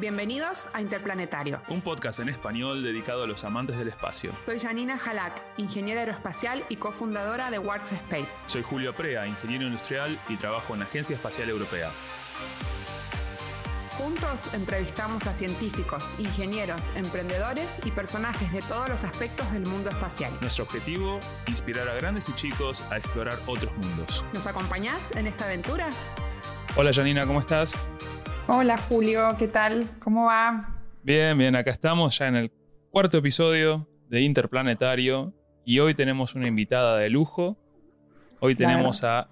Bienvenidos a Interplanetario. Un podcast en español dedicado a los amantes del espacio. Soy Janina Halak, ingeniera aeroespacial y cofundadora de Works Space. Soy Julio Prea, ingeniero industrial y trabajo en la Agencia Espacial Europea. Juntos entrevistamos a científicos, ingenieros, emprendedores y personajes de todos los aspectos del mundo espacial. Nuestro objetivo, inspirar a grandes y chicos a explorar otros mundos. ¿Nos acompañás en esta aventura? Hola Janina, ¿cómo estás? Hola Julio, ¿qué tal? ¿Cómo va? Bien, bien, acá estamos ya en el cuarto episodio de Interplanetario y hoy tenemos una invitada de lujo. Hoy tenemos a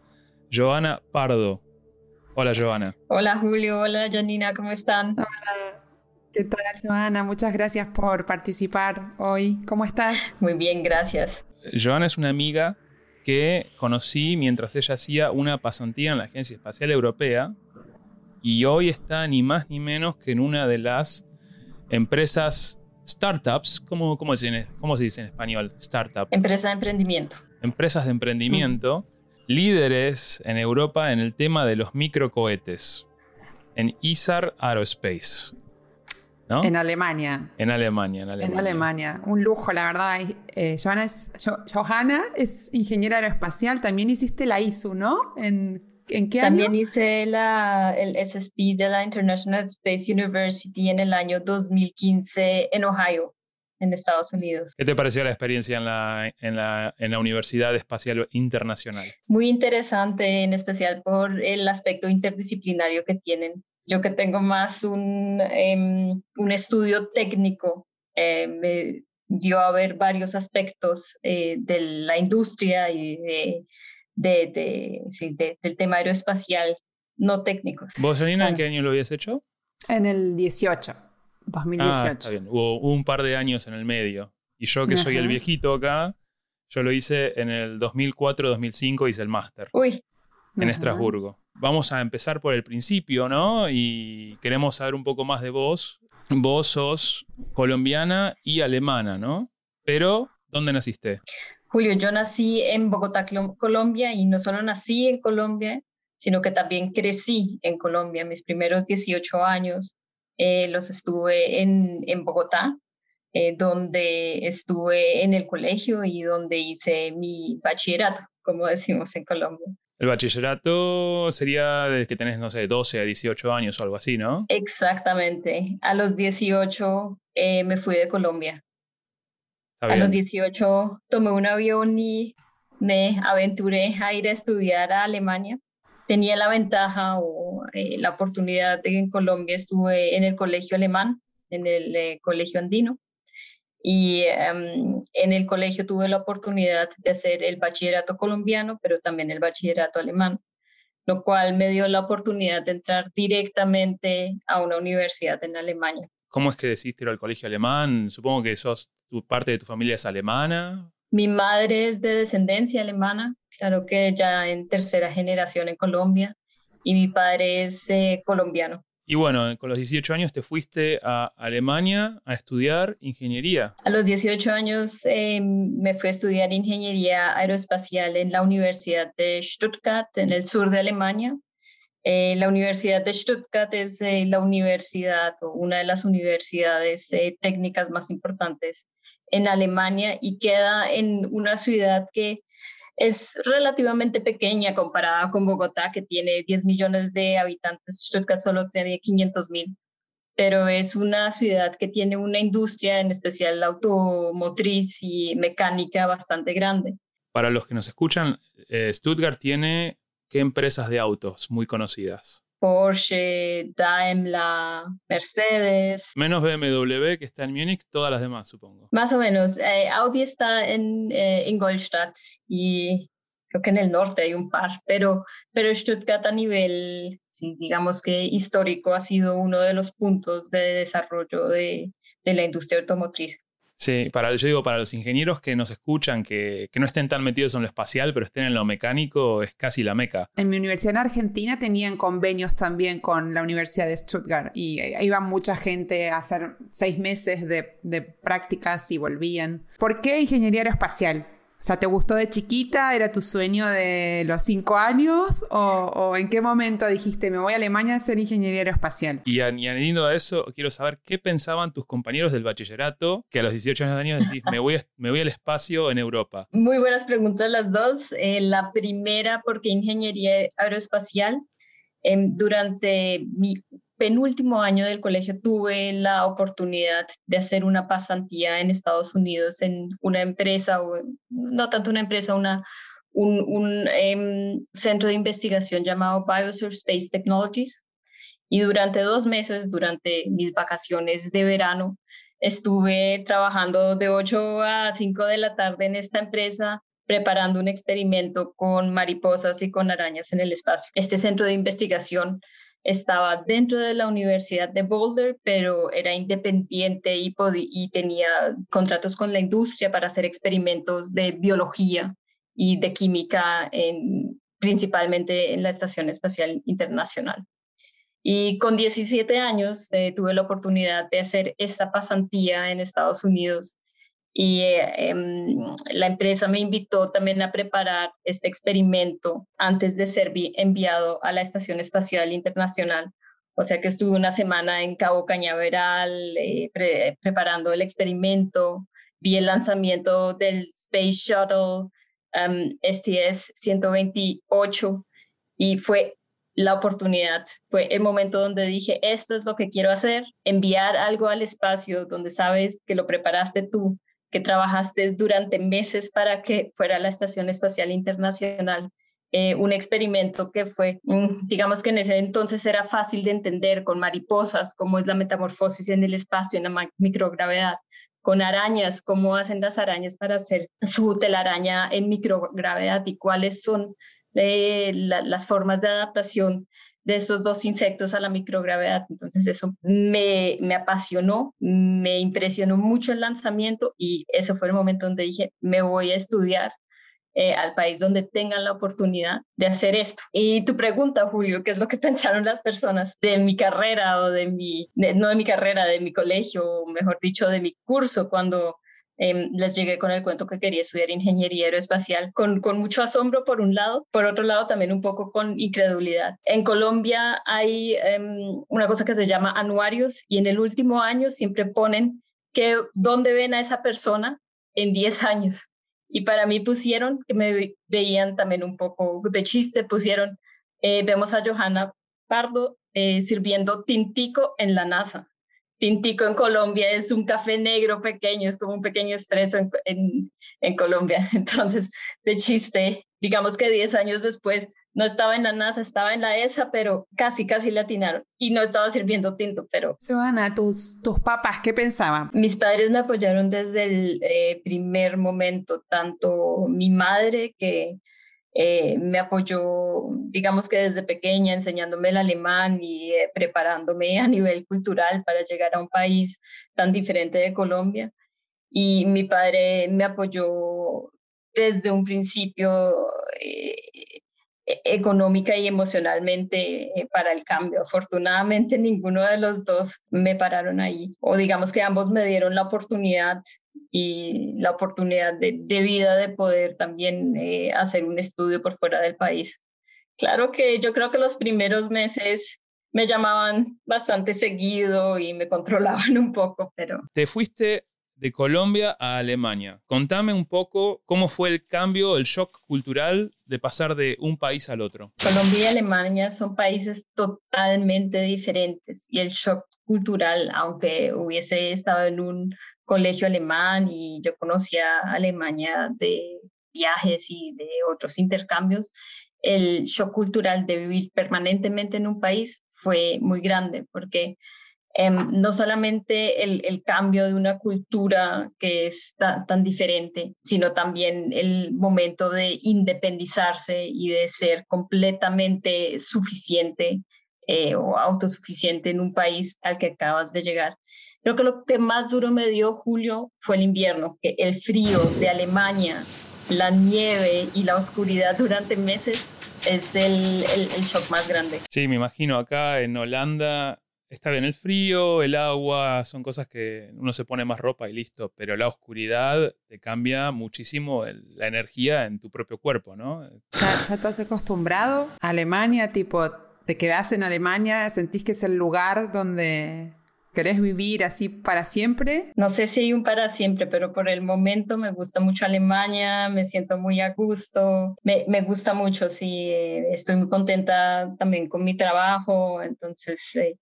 Joana Pardo. Hola Joana. Hola Julio, hola Janina, ¿cómo están? Hola. ¿Qué tal, Joana? Muchas gracias por participar hoy. ¿Cómo estás? Muy bien, gracias. Joana es una amiga que conocí mientras ella hacía una pasantía en la Agencia Espacial Europea y hoy está ni más ni menos que en una de las empresas startups, ¿cómo, cómo, se, cómo se dice en español? Startup. Empresa de emprendimiento. Empresas de emprendimiento líderes en Europa en el tema de los microcohetes, en ISAR Aerospace. ¿no? En Alemania. En Alemania, en Alemania. En Alemania. Un lujo, la verdad. Eh, Johanna, es, Johanna es ingeniera aeroespacial. También hiciste la ISU, ¿no? ¿En, ¿en qué También hice la, el SSP de la International Space University en el año 2015 en Ohio en Estados Unidos. ¿Qué te pareció la experiencia en la, en la, en la Universidad Espacial Internacional? Muy interesante, en especial por el aspecto interdisciplinario que tienen. Yo que tengo más un, um, un estudio técnico, eh, me dio a ver varios aspectos eh, de la industria y de, de, de, sí, del tema aeroespacial no técnicos. ¿Vos, Janina, en qué año lo habías hecho? En el 18. 2018. Ah, está bien. Hubo un par de años en el medio. Y yo que soy el viejito acá, yo lo hice en el 2004-2005, hice el máster. Uy. En Estrasburgo. Vamos a empezar por el principio, ¿no? Y queremos saber un poco más de vos. Vos sos colombiana y alemana, ¿no? Pero, ¿dónde naciste? Julio, yo nací en Bogotá, Colombia, y no solo nací en Colombia, sino que también crecí en Colombia. Mis primeros 18 años eh, los estuve en, en Bogotá, eh, donde estuve en el colegio y donde hice mi bachillerato, como decimos en Colombia. El bachillerato sería de que tenés, no sé, 12 a 18 años o algo así, ¿no? Exactamente. A los 18 eh, me fui de Colombia. A los 18 tomé un avión y me aventuré a ir a estudiar a Alemania. Tenía la ventaja o eh, la oportunidad de que en Colombia estuve en el colegio alemán, en el eh, colegio andino, y um, en el colegio tuve la oportunidad de hacer el bachillerato colombiano, pero también el bachillerato alemán, lo cual me dio la oportunidad de entrar directamente a una universidad en Alemania. ¿Cómo es que decidiste ir al colegio alemán? Supongo que sos, tu, parte de tu familia es alemana. Mi madre es de descendencia alemana, claro que ya en tercera generación en Colombia, y mi padre es eh, colombiano. Y bueno, con los 18 años te fuiste a Alemania a estudiar ingeniería. A los 18 años eh, me fui a estudiar ingeniería aeroespacial en la Universidad de Stuttgart, en el sur de Alemania. Eh, la Universidad de Stuttgart es eh, la universidad o una de las universidades eh, técnicas más importantes en Alemania y queda en una ciudad que es relativamente pequeña comparada con Bogotá, que tiene 10 millones de habitantes. Stuttgart solo tiene 500 mil, pero es una ciudad que tiene una industria, en especial la automotriz y mecánica, bastante grande. Para los que nos escuchan, Stuttgart tiene qué empresas de autos muy conocidas. Porsche, Daimler, Mercedes. Menos BMW que está en Múnich, todas las demás, supongo. Más o menos. Eh, Audi está en eh, Ingolstadt y creo que en el norte hay un par, pero, pero Stuttgart a nivel, sí, digamos que histórico, ha sido uno de los puntos de desarrollo de, de la industria automotriz. Sí, para, yo digo, para los ingenieros que nos escuchan, que, que, no estén tan metidos en lo espacial, pero estén en lo mecánico, es casi la meca. En mi universidad en Argentina tenían convenios también con la Universidad de Stuttgart y iba mucha gente a hacer seis meses de, de prácticas y volvían. ¿Por qué ingeniería aeroespacial? Sea, ¿te gustó de chiquita? ¿Era tu sueño de los cinco años? ¿O, en qué momento dijiste, me voy a Alemania a ser ingeniero aeroespacial? Y, añadiendo a eso, quiero saber qué pensaban tus compañeros del bachillerato que a los 18 años decís, me voy, me voy al espacio en Europa. Muy buenas preguntas las dos. Eh, la primera, porque ingeniería aeroespacial. Em, durante mi penúltimo año del colegio tuve la oportunidad de hacer una pasantía en Estados Unidos en una empresa, no tanto una empresa, una, un, em, centro de investigación llamado Biosphere Space Technologies. Y durante dos meses, durante mis vacaciones de verano, estuve trabajando de 8 a 5 de la tarde en esta empresa preparando un experimento con mariposas y con arañas en el espacio. Este centro de investigación estaba dentro de la Universidad de Boulder, pero era independiente y, tenía contratos con la industria para hacer experimentos de biología y de química, en, principalmente en la Estación Espacial Internacional. Y con 17 años eh, tuve la oportunidad de hacer esta pasantía en Estados Unidos y eh, em, la empresa me invitó también a preparar este experimento antes de ser enviado a la Estación Espacial Internacional. O sea que estuve una semana en Cabo Cañaveral eh, preparando el experimento, vi el lanzamiento del Space Shuttle um, STS-128 y fue la oportunidad, fue el momento donde dije, esto es lo que quiero hacer, enviar algo al espacio donde sabes que lo preparaste tú, que trabajaste durante meses para que fuera la Estación Espacial Internacional. Eh, un experimento que fue, mm, digamos que en ese entonces era fácil de entender con mariposas, cómo es la metamorfosis en el espacio, en la microgravedad, con arañas, cómo hacen las arañas para hacer su telaraña en microgravedad y cuáles son eh, las formas de adaptación de estos dos insectos a la microgravedad. Entonces eso me, me apasionó, me impresionó mucho el lanzamiento y ese fue el momento donde dije, me voy a estudiar eh, al país donde tengan la oportunidad de hacer esto. Y tu pregunta, Julio, ¿qué es lo que pensaron las personas de mi carrera o de mi, no de mi carrera, de mi colegio, mejor dicho, de mi curso cuando Em, les llegué con el cuento que quería estudiar ingeniería aeroespacial, con, con mucho asombro por un lado, por otro lado también un poco con incredulidad. En Colombia hay em, una cosa que se llama anuarios y en el último año siempre ponen que dónde ven a esa persona en 10 años. Y para mí pusieron, que me veían también un poco de chiste, pusieron, eh, vemos a Johanna Pardo eh, sirviendo tintico en la NASA. Tintico en Colombia es un café negro pequeño, es como un pequeño expreso en, en, Colombia. Entonces, de chiste, digamos que 10 años después no estaba en la NASA, estaba en la ESA, pero casi, casi la atinaron. Y no estaba sirviendo tinto, pero... Joana, ¿tus, tus papás qué pensaban? Mis padres me apoyaron desde el eh, primer momento, tanto mi madre, que eh, me apoyó, digamos que desde pequeña, enseñándome el alemán y eh, preparándome a nivel cultural para llegar a un país tan diferente de Colombia. Y mi padre me apoyó desde un principio eh, económica y emocionalmente para el cambio. Afortunadamente ninguno de los dos me pararon ahí, o digamos que ambos me dieron la oportunidad y la oportunidad de, vida de poder también eh, hacer un estudio por fuera del país. Claro que yo creo que los primeros meses me llamaban bastante seguido y me controlaban un poco, pero... Te fuiste de Colombia a Alemania. Contame un poco cómo fue el cambio, el shock cultural de pasar de un país al otro. Colombia y Alemania son países totalmente diferentes y el shock cultural, aunque hubiese estado en un colegio alemán y yo conocía Alemania de viajes y de otros intercambios, el shock cultural de vivir permanentemente en un país fue muy grande porque em, no solamente el, cambio de una cultura que es tan, diferente, sino también el momento de independizarse y de ser completamente suficiente eh, o autosuficiente en un país al que acabas de llegar. Creo que lo que más duro me dio Julio fue el invierno, que el frío de Alemania, la nieve y la oscuridad durante meses es el, el, shock más grande. Sí, me imagino acá en Holanda está bien el frío, el agua, son cosas que uno se pone más ropa y listo, pero la oscuridad te cambia muchísimo la energía en tu propio cuerpo, ¿no? ¿Ya, estás acostumbrado a Alemania? Tipo, ¿te quedás en Alemania? ¿Sentís que es el lugar donde ¿Querés vivir así para siempre? No sé si hay un para siempre, pero por el momento me gusta mucho Alemania, me siento muy a gusto, me, me gusta mucho, sí, eh, estoy muy contenta también con mi trabajo, entonces eh,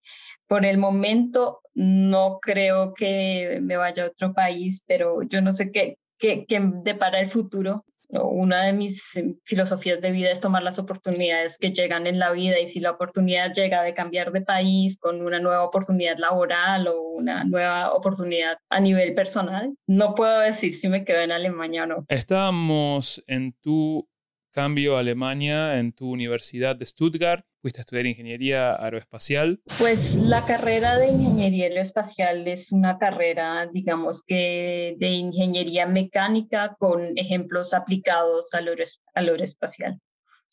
por el momento no creo que me vaya a otro país, pero yo no sé qué, qué, qué depara el futuro una de mis eh, filosofías de vida es tomar las oportunidades que llegan en la vida y si la oportunidad llega de cambiar de país con una nueva oportunidad laboral o una nueva oportunidad a nivel personal, no puedo decir si me quedo en Alemania o no. Estábamos en tu cambio a Alemania en tu universidad de Stuttgart. Fuiste a estudiar ingeniería aeroespacial. Pues la carrera de ingeniería aeroespacial es una carrera, digamos que de ingeniería mecánica con ejemplos aplicados al, aeroespacial.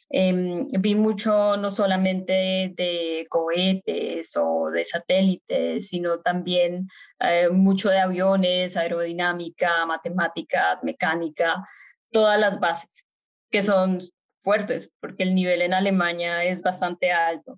Em, vi mucho no solamente de cohetes o de satélites, sino también eh, mucho de aviones, aerodinámica, matemáticas, mecánica, todas las bases que son fuertes, porque el nivel en Alemania es bastante alto.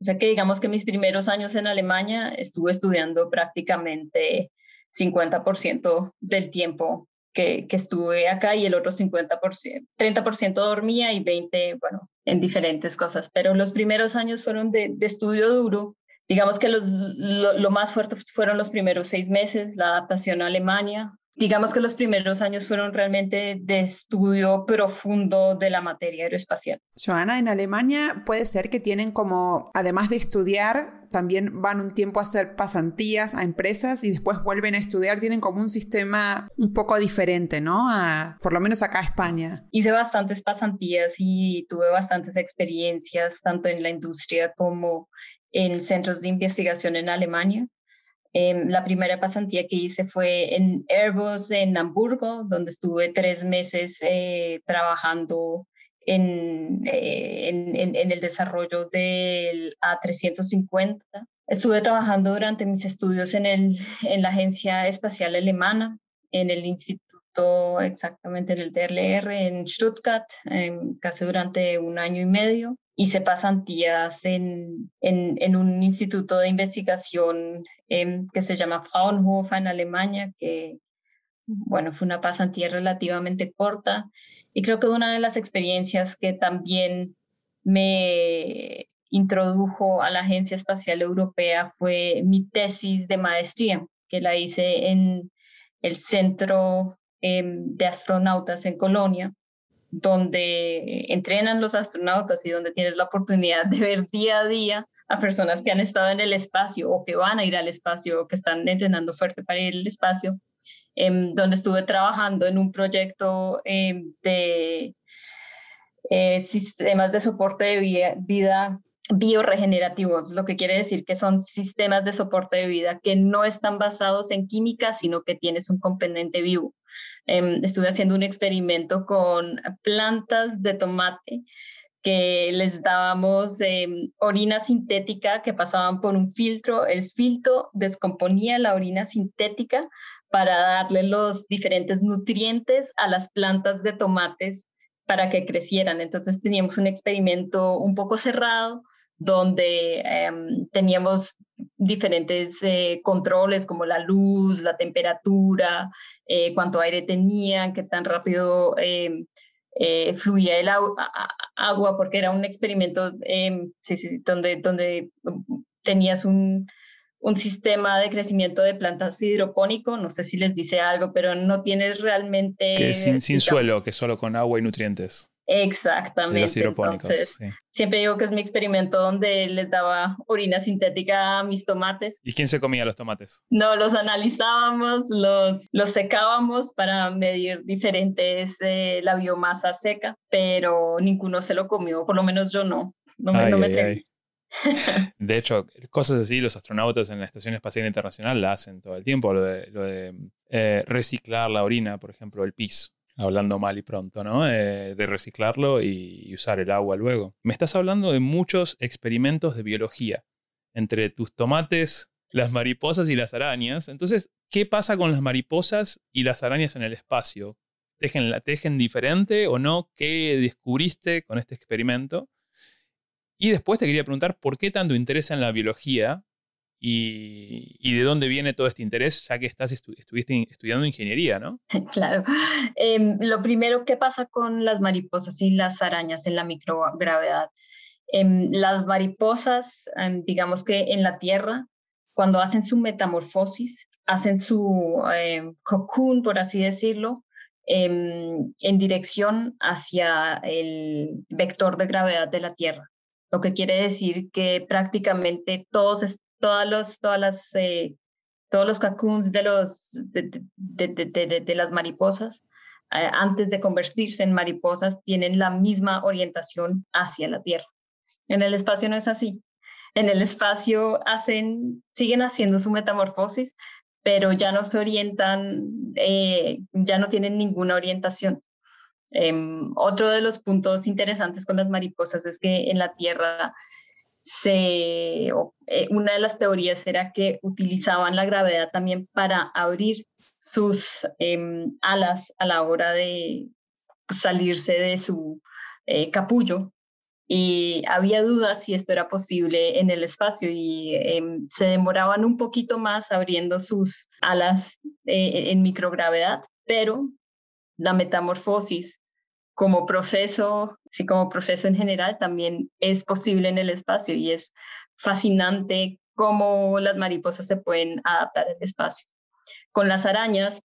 O sea que digamos que mis primeros años en Alemania estuve estudiando prácticamente 50% del tiempo que, estuve acá y el otro 50%, 30% dormía y 20%, bueno, en diferentes cosas. Pero los primeros años fueron de, de estudio duro. Digamos que los, lo, lo, más fuerte fueron los primeros seis meses, la adaptación a Alemania, digamos que los primeros años fueron realmente de estudio profundo de la materia aeroespacial. Joana, en Alemania puede ser que tienen como, además de estudiar, también van un tiempo a hacer pasantías a empresas y después vuelven a estudiar, tienen como un sistema un poco diferente, ¿no? por lo menos acá en España. Hice bastantes pasantías y tuve bastantes experiencias, tanto en la industria como en centros de investigación en Alemania. Em, la primera pasantía que hice fue en Airbus en Hamburgo, donde estuve tres meses eh, trabajando en, eh, en, el desarrollo del A350. Estuve trabajando durante mis estudios en, en la Agencia Espacial Alemana, en el instituto exactamente en el DLR en Stuttgart, casi durante un año y medio hice pasantías en, en, en, un instituto de investigación em, que se llama Fraunhofer en Alemania, que, bueno, fue una pasantía relativamente corta. Y creo que una de las experiencias que también me introdujo a la Agencia Espacial Europea fue mi tesis de maestría, que la hice en el Centro em, de Astronautas en Colonia donde entrenan los astronautas y donde tienes la oportunidad de ver día a día a personas que han estado en el espacio o que van a ir al espacio o que están entrenando fuerte para ir al espacio, em, donde estuve trabajando en un proyecto em, de eh, sistemas de soporte de vida, vida bioregenerativos, lo que quiere decir que son sistemas de soporte de vida que no están basados en química, sino que tienes un componente vivo. Em, estuve haciendo un experimento con plantas de tomate que les dábamos em, orina sintética que pasaban por un filtro. El filtro descomponía la orina sintética para darle los diferentes nutrientes a las plantas de tomates para que crecieran. Entonces teníamos un experimento un poco cerrado donde em, teníamos diferentes eh, controles como la luz, la temperatura, eh, cuánto aire tenían, qué tan rápido em, eh, fluía el agua, porque era un experimento em, donde, donde tenías un, un sistema de crecimiento de plantas hidropónico, no sé si les dice algo, pero no tienes realmente... Que sin, sin suelo, que solo con agua y nutrientes. Exactamente. Entonces, siempre digo que es mi experimento donde les daba orina sintética a mis tomates. ¿Y quién se comía los tomates? No, los analizábamos, los, los secábamos para medir diferentes eh, la biomasa seca, pero ninguno se lo comió, por lo menos yo no. No me, no De hecho, cosas así los astronautas en la Estación Espacial Internacional la hacen todo el tiempo, lo de, lo de eh, reciclar la orina, por ejemplo, el pis hablando mal y pronto, ¿no? Eh, de reciclarlo y usar el agua luego. Me estás hablando de muchos experimentos de biología. entre tus tomates, las mariposas y las arañas. Entonces, ¿qué pasa con las mariposas y las arañas en el espacio? ¿Tejen, la, tejen diferente o no? ¿Qué descubriste con este experimento? Y después te quería preguntar por qué tanto interés en la biología y, de dónde viene todo este interés, ya que estás estuviste estudiando ingeniería, ¿no? Claro. Em, lo primero, ¿qué pasa con las mariposas y las arañas en la microgravedad? Em, las mariposas, em, digamos que en la Tierra, cuando hacen su metamorfosis, hacen su cocoon, por así decirlo, en dirección hacia el vector de gravedad de la Tierra lo que quiere decir que prácticamente todos, todas los, todas las, eh, todos los cocoons de, los, de, de, de, las mariposas, eh, antes de convertirse en mariposas, tienen la misma orientación hacia la Tierra. En el espacio no es así. En el espacio hacen, siguen haciendo su metamorfosis, pero ya no se orientan, eh, ya no tienen ninguna orientación. Em, otro de los puntos interesantes con las mariposas es que en la Tierra se, eh, una de las teorías era que utilizaban la gravedad también para abrir sus em, alas a la hora de salirse de su eh, capullo. Y había dudas si esto era posible en el espacio y em, se demoraban un poquito más abriendo sus alas eh, en microgravedad, pero la metamorfosis como proceso, sí, como proceso en general, también es posible en el espacio y es fascinante cómo las mariposas se pueden adaptar al espacio. Con las arañas,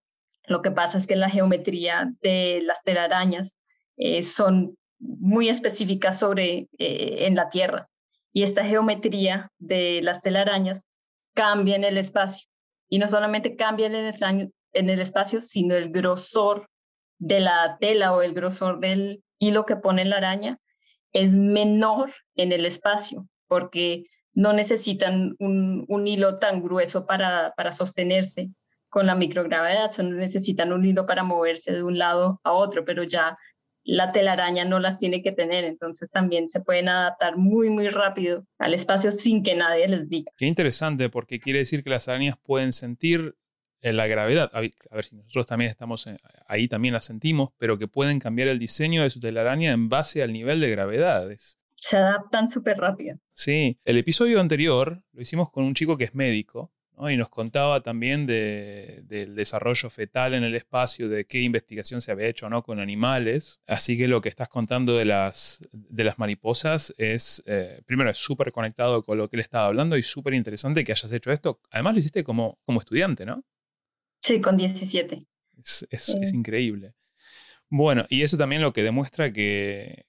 lo que pasa es que la geometría de las telarañas eh, son muy específicas sobre eh, en la Tierra y esta geometría de las telarañas cambia en el espacio y no solamente cambia en el, en el espacio, sino el grosor de la tela o el grosor del hilo que pone la araña es menor en el espacio, porque no necesitan un, hilo tan grueso para, para, sostenerse con la microgravedad, solo necesitan un hilo para moverse de un lado a otro, pero ya la telaraña no las tiene que tener, entonces también se pueden adaptar muy, muy rápido al espacio sin que nadie les diga. Qué interesante, porque quiere decir que las arañas pueden sentir en la gravedad, a ver si nosotros también estamos ahí, también la sentimos, pero que pueden cambiar el diseño de su telaraña en base al nivel de gravedad. Se adaptan súper rápido. Sí, el episodio anterior lo hicimos con un chico que es médico y nos contaba también de, del desarrollo fetal en el espacio, de qué investigación se había hecho o no con animales. Así que lo que estás contando de las, de las mariposas es, eh, primero, es súper conectado con lo que él estaba hablando y súper interesante que hayas hecho esto. Además lo hiciste como, como estudiante, ¿no? Sí, con 17. Es, increíble. Bueno, y eso también lo que demuestra que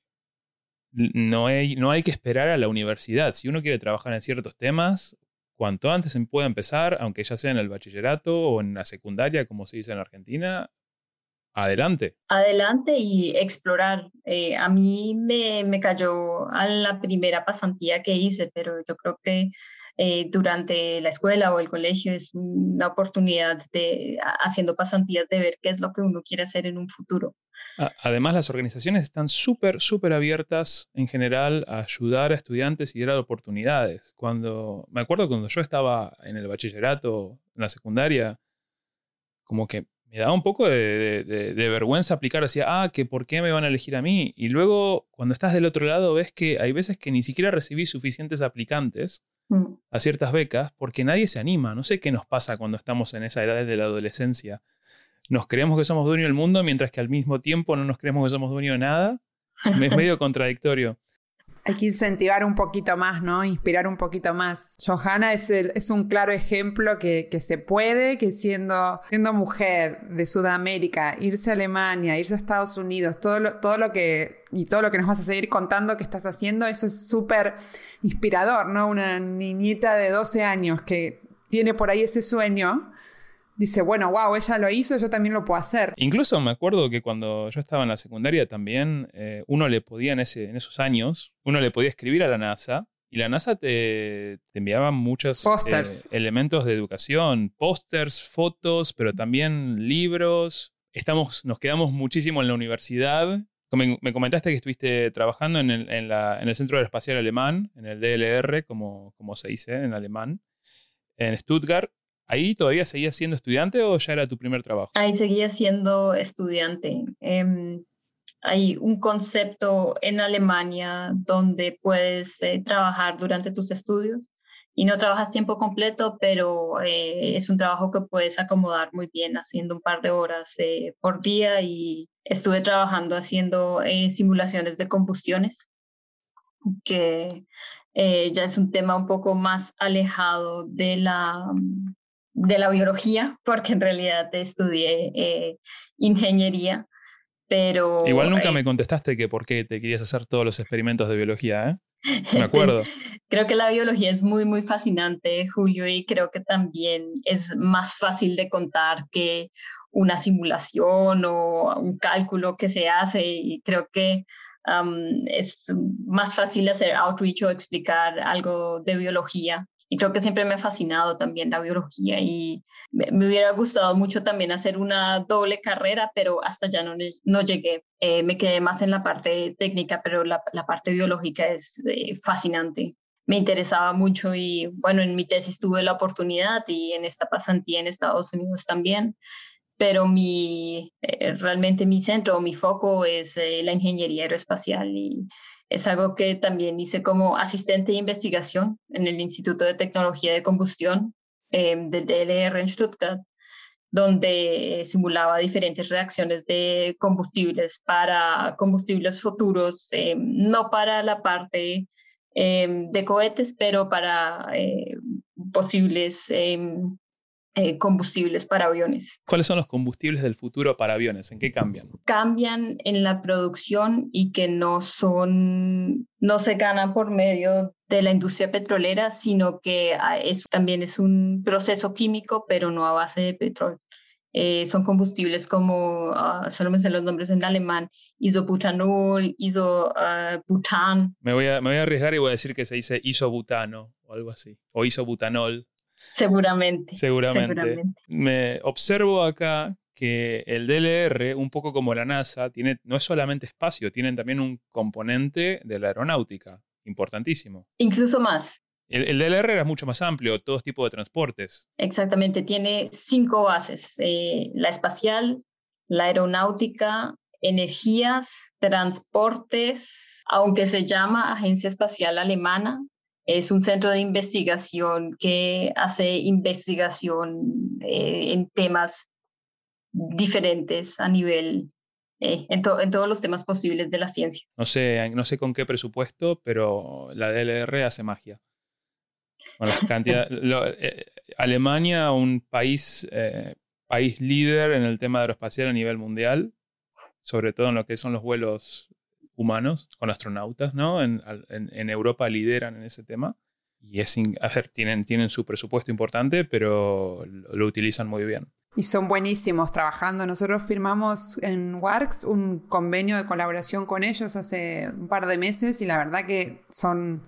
no hay, no hay que esperar a la universidad. Si uno quiere trabajar en ciertos temas, cuanto antes se pueda empezar, aunque ya sea en el bachillerato o en la secundaria, como se dice en Argentina, adelante. Adelante y explorar. Eh, a mí me, me cayó a la primera pasantía que hice, pero yo creo que eh, durante la escuela o el colegio, es una oportunidad de, haciendo pasantías, de ver qué es lo que uno quiere hacer en un futuro. Además, las organizaciones están súper, súper abiertas en general a ayudar a estudiantes y dar oportunidades. Cuando, me acuerdo cuando yo estaba en el bachillerato, en la secundaria, como que me daba un poco de, de, vergüenza aplicar hacia, ah, que por qué me van a elegir a mí. Y luego, cuando estás del otro lado, ves que hay veces que ni siquiera recibí suficientes aplicantes Mm. a ciertas becas porque nadie se anima. No sé qué nos pasa cuando estamos en esa edad de la adolescencia. Nos creemos que somos dueños del mundo mientras que al mismo tiempo no nos creemos que somos dueños de nada. Es medio contradictorio. Hay que incentivar un poquito más, ¿no? Inspirar un poquito más. Johanna es, es un claro ejemplo que, que, se puede, que siendo, siendo mujer de Sudamérica, irse a Alemania, irse a Estados Unidos, todo lo, todo lo que, y todo lo que nos vas a seguir contando que estás haciendo, eso es súper inspirador, ¿no? Una niñita de 12 años que tiene por ahí ese sueño dice, bueno, wow, ella lo hizo, yo también lo puedo hacer. Incluso me acuerdo que cuando yo estaba en la secundaria también, eh, uno le podía en, ese, en esos años, uno le podía escribir a la NASA y la NASA te, enviaba muchos eh, elementos de educación, pósters, fotos, pero también libros. Estamos, nos quedamos muchísimo en la universidad Me, comentaste que estuviste trabajando en el, en, la, en el, Centro Aeroespacial Alemán, en el DLR, como, como se dice en alemán, en Stuttgart. ¿Ahí todavía seguías siendo estudiante o ya era tu primer trabajo? Ahí seguía siendo estudiante. Em, hay un concepto en Alemania donde puedes eh, trabajar durante tus estudios y no trabajas tiempo completo, pero eh, es un trabajo que puedes acomodar muy bien haciendo un par de horas eh, por día y estuve trabajando haciendo simulaciones de combustiones, que ya es un tema un poco más alejado de la de la biología, porque en realidad estudié eh, ingeniería, pero... Igual nunca eh, me contestaste que por qué te querías hacer todos los experimentos de biología, ¿eh? Me acuerdo. creo que la biología es muy, muy fascinante, Julio, y creo que también es más fácil de contar que una simulación o un cálculo que se hace, y creo que es más fácil hacer outreach o explicar algo de biología y creo que siempre me ha fascinado también la biología y me, hubiera gustado mucho también hacer una doble carrera, pero hasta ya no, no llegué. Eh, me quedé más en la parte técnica, pero la, la parte biológica es eh, fascinante. Me interesaba mucho y bueno, en mi tesis tuve la oportunidad y en esta pasantía en Estados Unidos también pero mi, eh, realmente mi centro mi foco es la ingeniería aeroespacial y es algo que también hice como asistente de investigación en el Instituto de Tecnología de Combustión eh, del DLR en Stuttgart, donde simulaba diferentes reacciones de combustibles para combustibles futuros, eh, no para la parte eh, de cohetes, pero para posibles eh, combustibles para aviones. ¿Cuáles son los combustibles del futuro para aviones? ¿En qué cambian? Cambian en la producción y que no son, no se ganan por medio de la industria petrolera, sino que ah, eso también es un proceso químico, pero no a base de petróleo. Eh, son combustibles como, uh, solo me sé los nombres en alemán, isobutanol, isobutan. me, voy a, me voy a arriesgar y voy a decir que se dice isobutano o algo así, o isobutanol. Seguramente. Seguramente. Me observo acá que el DLR, un poco como la NASA, tiene, no es solamente espacio, tienen también un componente de la aeronáutica importantísimo. Incluso más. El, DLR era mucho más amplio, todos tipos de transportes. Exactamente, tiene cinco bases, eh, la espacial, la aeronáutica, energías, transportes, aunque se llama Agencia Espacial Alemana, es un centro de investigación que hace investigación eh, en temas diferentes a nivel, eh, en, en, todos los temas posibles de la ciencia. No sé, no sé con qué presupuesto, pero la DLR hace magia. Eh, Alemania, un país, país líder en el tema aeroespacial a nivel mundial, sobre todo en lo que son los vuelos humanos, con astronautas, ¿no? En, Europa lideran en ese tema. Y es, a ver, tienen, tienen su presupuesto importante, pero lo, utilizan muy bien. Y son buenísimos trabajando. Nosotros firmamos en WARCS un convenio de colaboración con ellos hace un par de meses y la verdad que son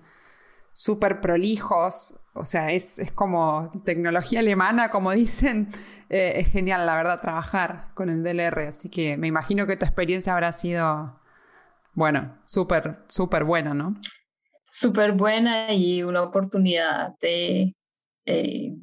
súper prolijos. O sea, es, como tecnología alemana, como dicen. Eh, es genial, la verdad, trabajar con el DLR. Así que me imagino que tu experiencia habrá sido bueno, súper, súper buena, ¿no? Súper buena y una oportunidad de, eh,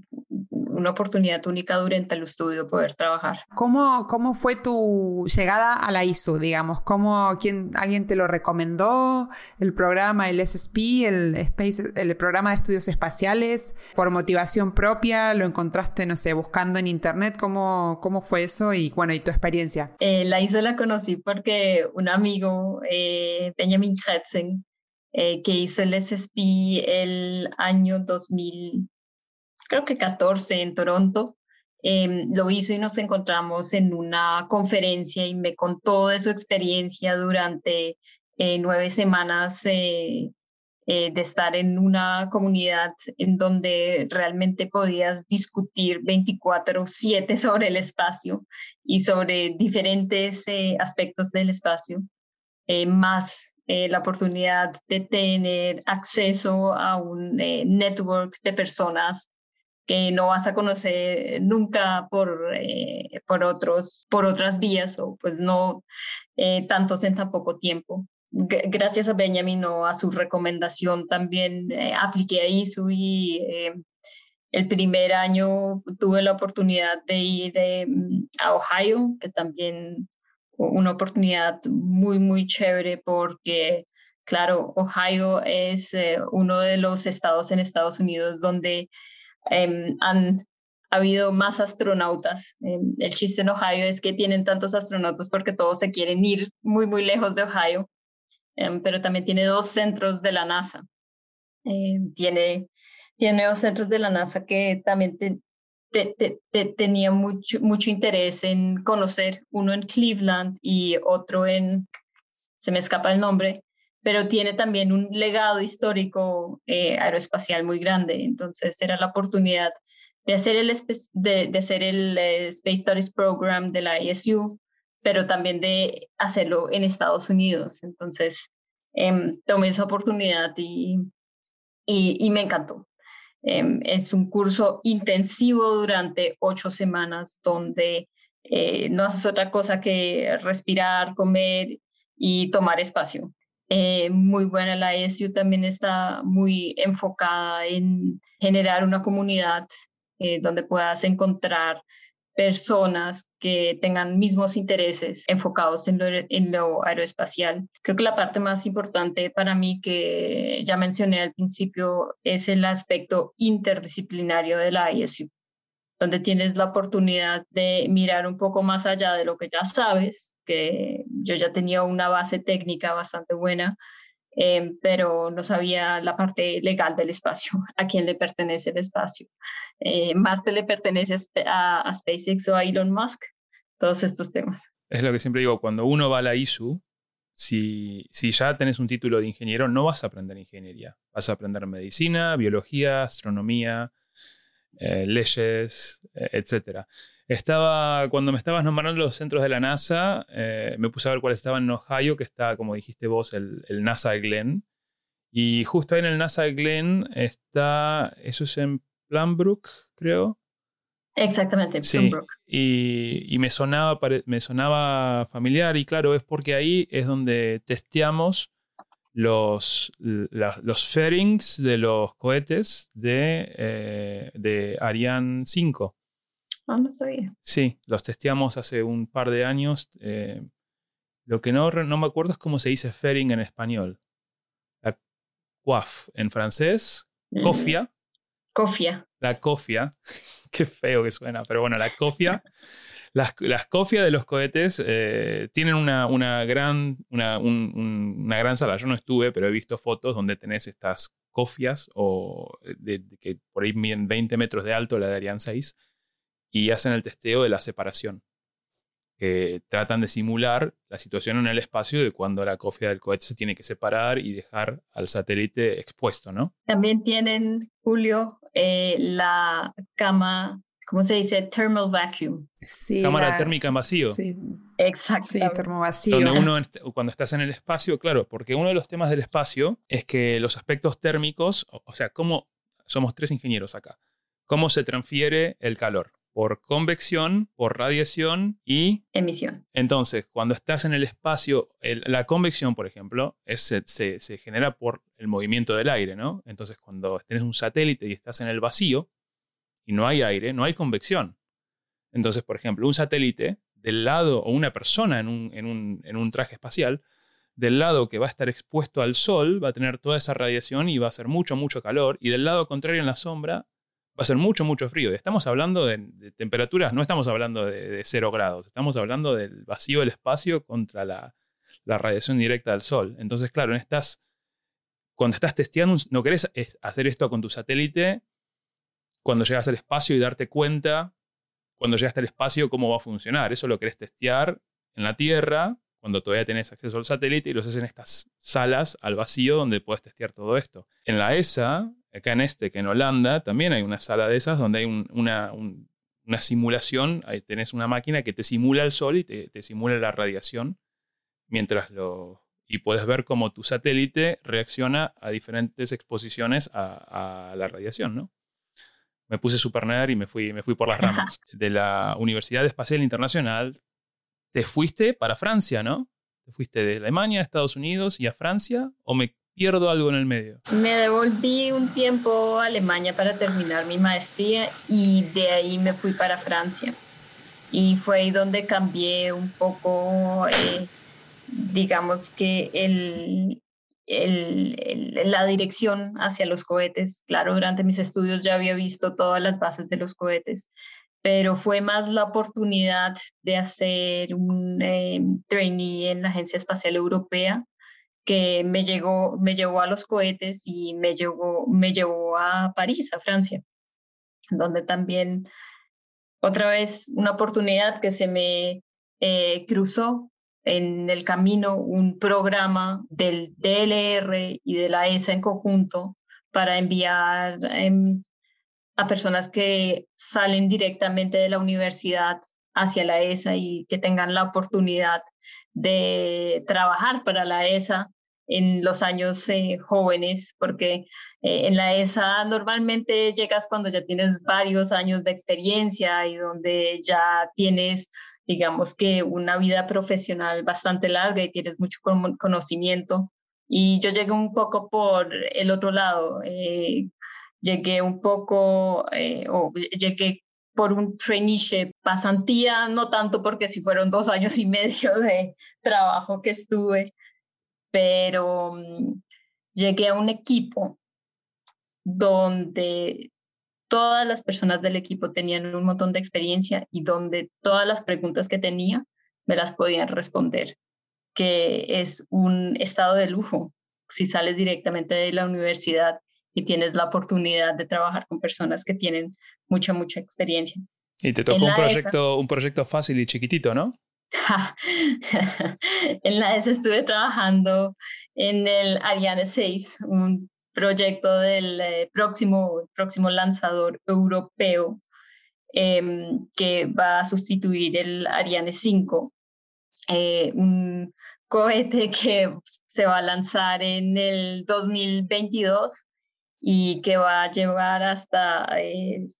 una oportunidad única durante el estudio poder trabajar. ¿Cómo, ¿Cómo fue tu llegada a la ISO, digamos? ¿Cómo, quién, ¿Alguien te lo recomendó? ¿El programa, el SSP, el, Space, el programa de estudios espaciales? ¿Por motivación propia? ¿Lo encontraste, no sé, buscando en internet? ¿Cómo, cómo fue eso? Y bueno, ¿y tu experiencia? Eh, la ISO la conocí porque un amigo, eh, Benjamin Kretzen, eh, que hizo el SSP el año 2000 creo que 14 en Toronto. Em, lo hizo y nos encontramos en una conferencia y me contó de su experiencia durante eh, nueve semanas eh, eh, de estar en una comunidad en donde realmente podías discutir 24/7 sobre el espacio y sobre diferentes aspectos del espacio, más la oportunidad de tener acceso a un network de personas que no vas a conocer nunca por, eh, por, otros, por otras vías o pues no eh, tantos en tan poco tiempo. gracias a Benjamin o a su recomendación también eh, apliqué a ISU y el primer año tuve la oportunidad de ir a Ohio, que también una oportunidad muy, muy chévere porque, claro, Ohio es uno de los estados en Estados Unidos donde Em, han habido más astronautas. Em, el chiste en Ohio es que tienen tantos astronautas porque todos se quieren ir muy, muy lejos de Ohio, em, pero también tiene dos centros de la NASA. tiene, tiene dos centros de la NASA que también tenía mucho, mucho interés en conocer, uno en Cleveland y otro en, se me escapa el nombre, pero tiene también un legado histórico eh, aeroespacial muy grande. Entonces era la oportunidad de hacer el, de, de hacer el eh, Space Studies Program de la ISU, pero también de hacerlo en Estados Unidos. Entonces em, tomé esa oportunidad y, y, me encantó. Em, es un curso intensivo durante ocho semanas donde eh, no haces otra cosa que respirar, comer y tomar espacio. Eh, muy buena. La ESU también está muy enfocada en generar una comunidad eh, donde puedas encontrar personas que tengan mismos intereses enfocados en lo, en lo, aeroespacial. Creo que la parte más importante para mí que ya mencioné al principio es el aspecto interdisciplinario de la ISU, donde tienes la oportunidad de mirar un poco más allá de lo que ya sabes que yo ya tenía una base técnica bastante buena, eh, pero no sabía la parte legal del espacio, a quién le pertenece el espacio. Eh, Marte le pertenece a, SpaceX o a Elon Musk, todos estos temas. Es lo que siempre digo, cuando uno va a la ISU, si, si, ya tenés un título de ingeniero, no vas a aprender ingeniería. Vas a aprender medicina, biología, astronomía, eh, leyes, etc. Estaba, cuando me estabas nombrando los centros de la NASA, eh, me puse a ver cuál estaba en Ohio, que está, como dijiste vos, el, NASA de Glenn. Y justo ahí en el NASA Glenn está, eso es en Plambrook, creo. Exactamente, sí, y, y, me, sonaba, me sonaba familiar y claro, es porque ahí es donde testeamos los, los fairings de los cohetes de, eh, de Ariane 5. Ah, no Sí, los testeamos hace un par de años. Eh, lo que no, no me acuerdo es cómo se dice fairing en español. La coif en francés, mm. cofia. Cofia. La cofia. Qué feo que suena, pero bueno, la cofia. Las, las cofias de los cohetes eh, tienen una, una gran, una, una, gran sala. Yo no estuve, pero he visto fotos donde tenés estas cofias o de, que por ahí miden 20 metros de alto, la de Ariane 6 y hacen el testeo de la separación, que tratan de simular la situación en el espacio de cuando la cofia del cohete se tiene que separar y dejar al satélite expuesto, ¿no? También tienen, Julio, eh, la cama, ¿cómo se dice? Thermal vacuum. Cámara térmica en vacío. Sí. Exacto. Sí, termovacío. Donde uno, cuando estás en el espacio, claro, porque uno de los temas del espacio es que los aspectos térmicos, o sea, cómo, somos tres ingenieros acá, cómo se transfiere el calor por convección, por radiación y emisión. Entonces, cuando estás en el espacio, la convección, por ejemplo, se, genera por el movimiento del aire, ¿no? Entonces, cuando tienes un satélite y estás en el vacío y no hay aire, no hay convección. Entonces, por ejemplo, un satélite del lado, o una persona en un, en un traje espacial, del lado que va a estar expuesto al sol va a tener toda esa radiación y va a hacer mucho, mucho calor, y del lado contrario en la sombra va a ser mucho, mucho frío. Estamos hablando de, temperaturas, no estamos hablando de, cero grados, estamos hablando del vacío del espacio contra la, radiación directa del Sol. Entonces, claro, en estas, cuando estás testeando, no querés hacer esto con tu satélite cuando llegas al espacio y darte cuenta, cuando llegas al espacio, cómo va a funcionar. Eso lo querés testear en la Tierra, cuando todavía tenés acceso al satélite y lo haces en estas salas al vacío donde puedes testear todo esto. En la ESA, acá en este, que en Holanda, también hay una sala de esas donde hay una, simulación, ahí tenés una máquina que te simula el sol y te, simula la radiación, mientras lo... Y puedes ver cómo tu satélite reacciona a diferentes exposiciones a, la radiación, ¿no? me puse super nerd y me fui, me fui por las ramas. De la Universidad Espacial Internacional, te fuiste para Francia, ¿no? Te fuiste de Alemania a Estados Unidos y a Francia, o me pierdo algo en el medio. Me devolví un tiempo a Alemania para terminar mi maestría y de ahí me fui para Francia. Y fue ahí donde cambié un poco, eh, digamos que el, la dirección hacia los cohetes. Claro, durante mis estudios ya había visto todas las bases de los cohetes, pero fue más la oportunidad de hacer un eh, trainee en la Agencia Espacial Europea que me, llegó, me llevó a los cohetes y me llevó, me llevó a París, a Francia, donde también otra vez una oportunidad que se me eh, cruzó en el camino un programa del DLR y de la ESA en conjunto para enviar em, a personas que salen directamente de la universidad hacia la ESA y que tengan la oportunidad de trabajar para la ESA en los años eh, jóvenes, porque eh, en la ESA normalmente llegas cuando ya tienes varios años de experiencia y donde ya tienes digamos que una vida profesional bastante larga y tienes mucho conocimiento. Y yo llegué un poco por el otro lado, eh, llegué un poco, o llegué por un traineeship, pasantía, no tanto porque si fueron dos años y medio de trabajo que estuve, pero mm, llegué a un equipo donde todas las personas del equipo tenían un montón de experiencia y donde todas las preguntas que tenía me las podían responder, que es un estado de lujo si sales directamente de la universidad y tienes la oportunidad de trabajar con personas que tienen mucha, mucha experiencia. Y te tocó un proyecto, un proyecto fácil y chiquitito, ¿no? en la ESA estuve trabajando en el Ariane 6, un proyecto del eh, próximo, próximo lanzador europeo em, que va a sustituir el Ariane 5, eh, un cohete que se va a lanzar en el 2022 y que va a llevar hasta 10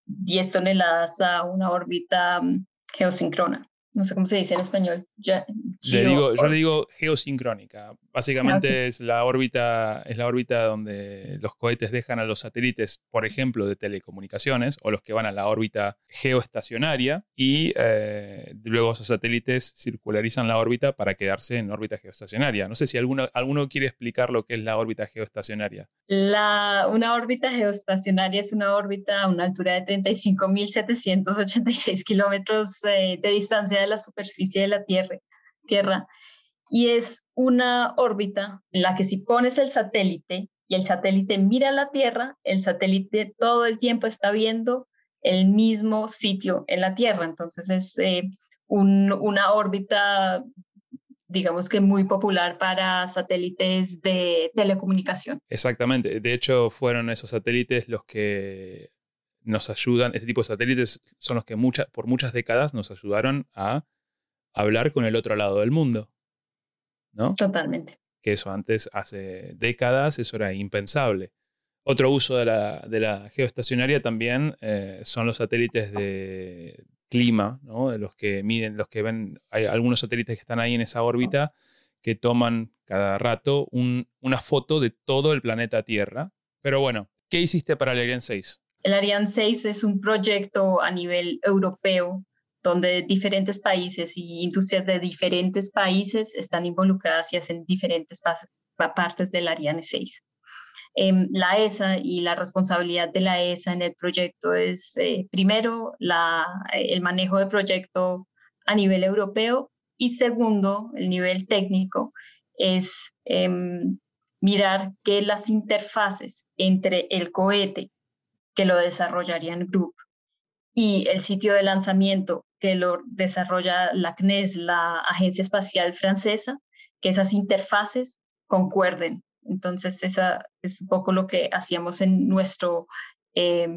eh, toneladas a una órbita mm, geosíncrona no sé cómo se dice en español. le digo, yo le digo geosincrónica. Básicamente es la órbita, es la órbita donde los cohetes dejan a los satélites, por ejemplo, de telecomunicaciones, o los que van a la órbita geoestacionaria, y eh, luego esos satélites circularizan la órbita para quedarse en órbita geoestacionaria. No sé si alguno, alguno quiere explicar lo que es la órbita geoestacionaria. La, una órbita geoestacionaria es una órbita a una altura de 35.786 kilómetros eh, de distancia de la superficie de la Tierra. tierra y es una órbita en la que si pones el satélite y el satélite mira la Tierra, el satélite todo el tiempo está viendo el mismo sitio en la Tierra. Entonces es eh, una órbita, digamos que muy popular para satélites de telecomunicación. Exactamente. De hecho, fueron esos satélites los que nos ayudan, este tipo de satélites son los que por muchas décadas nos ayudaron a hablar con el otro lado del mundo. ¿no? Totalmente. Que eso antes, hace décadas, eso era impensable. Otro uso de la, geoestacionaria también eh, son los satélites de clima, ¿no? De los que miden, los que ven, hay algunos satélites que están ahí en esa órbita que toman cada rato una foto de todo el planeta Tierra. Pero bueno, ¿qué hiciste para el Ariane 6? El Ariane 6 es un proyecto a nivel europeo donde diferentes países y industrias de diferentes países están involucradas y hacen diferentes partes del Ariane 6. Em, la ESA y la responsabilidad de la ESA en el proyecto es, eh, primero, el manejo del proyecto a nivel europeo y segundo, el nivel técnico, es em, mirar que las interfaces entre el cohete que lo desarrollarían Group y el sitio de lanzamiento que lo desarrolla la CNES, la Agencia Espacial Francesa, que esas interfaces concuerden. Entonces, esa es un poco lo que hacíamos en nuestro eh,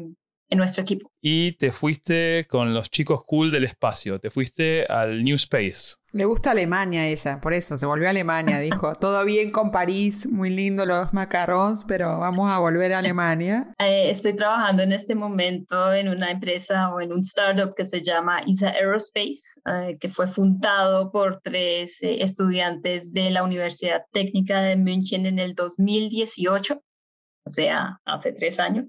en nuestro equipo. Y te fuiste con los chicos cool del espacio, te fuiste al New Space. Le gusta Alemania ella, por eso se volvió a Alemania, dijo. Todo bien con París, muy lindo los macarons, pero vamos a volver a Alemania. Eh, estoy trabajando en este momento en una empresa o en un startup que se llama ISA Aerospace, eh, que fue fundado por tres eh, estudiantes de la Universidad Técnica de München en el 2018, o sea, hace tres años.